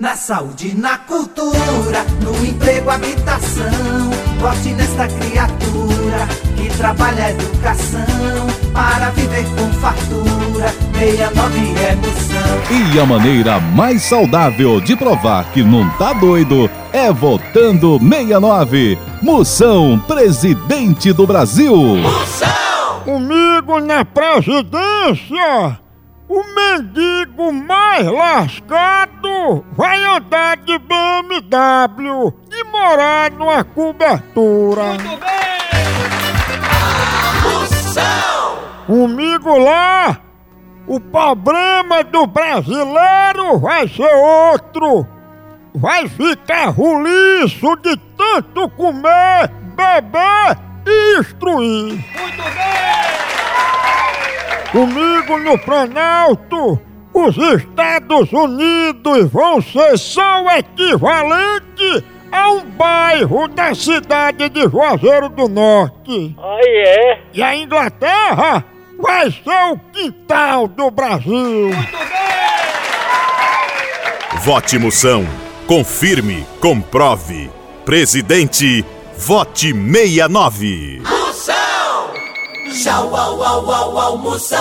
Na saúde, na cultura, no emprego, habitação. Vote nesta criatura que trabalha a educação para viver com fartura. 69 é moção. E a maneira mais saudável de provar que não tá doido é votando 69. Moção, presidente do Brasil. Moção! Comigo na presidência o mendigo mais lascado vai andar de BMW e morar numa cobertura. Muito bem! Comigo lá, o problema do brasileiro vai ser outro. Vai ficar roliço de tanto comer, beber e instruir. Muito bem! Comigo no Planalto, os Estados Unidos vão ser só o equivalente a um bairro da cidade de Juazeiro do Norte. Aí é? E a Inglaterra vai ser o quintal do Brasil. Muito bem! Vote Moção. Confirme, comprove. Presidente, vote 69. Tchau, au, au, au, almoção.